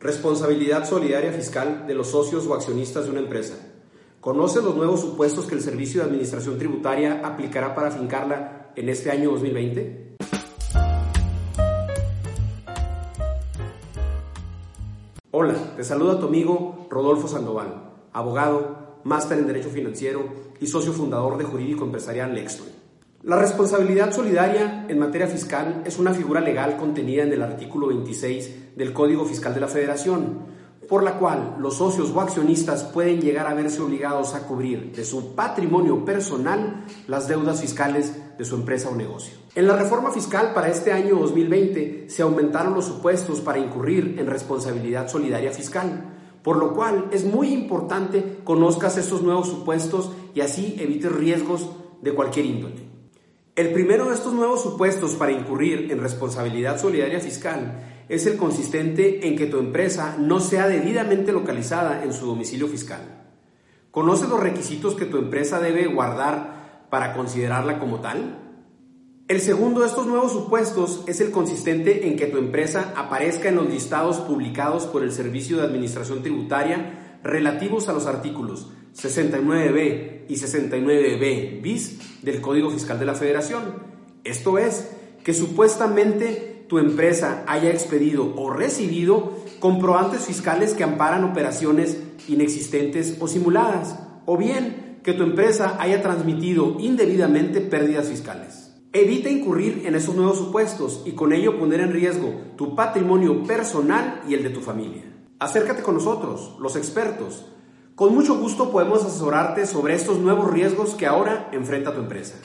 Responsabilidad solidaria fiscal de los socios o accionistas de una empresa. ¿Conoce los nuevos supuestos que el Servicio de Administración Tributaria aplicará para fincarla en este año 2020? Hola, te saluda tu amigo Rodolfo Sandoval, abogado, máster en Derecho Financiero y socio fundador de Jurídico Empresarial Lexton. La responsabilidad solidaria en materia fiscal es una figura legal contenida en el artículo 26 del Código Fiscal de la Federación, por la cual los socios o accionistas pueden llegar a verse obligados a cubrir de su patrimonio personal las deudas fiscales de su empresa o negocio. En la reforma fiscal para este año 2020 se aumentaron los supuestos para incurrir en responsabilidad solidaria fiscal, por lo cual es muy importante conozcas estos nuevos supuestos y así evites riesgos de cualquier índole. El primero de estos nuevos supuestos para incurrir en responsabilidad solidaria fiscal es el consistente en que tu empresa no sea debidamente localizada en su domicilio fiscal. ¿Conoces los requisitos que tu empresa debe guardar para considerarla como tal? El segundo de estos nuevos supuestos es el consistente en que tu empresa aparezca en los listados publicados por el Servicio de Administración Tributaria relativos a los artículos 69b y 69b bis del Código Fiscal de la Federación. Esto es, que supuestamente tu empresa haya expedido o recibido comprobantes fiscales que amparan operaciones inexistentes o simuladas, o bien que tu empresa haya transmitido indebidamente pérdidas fiscales. Evita incurrir en esos nuevos supuestos y con ello poner en riesgo tu patrimonio personal y el de tu familia. Acércate con nosotros, los expertos. Con mucho gusto podemos asesorarte sobre estos nuevos riesgos que ahora enfrenta tu empresa.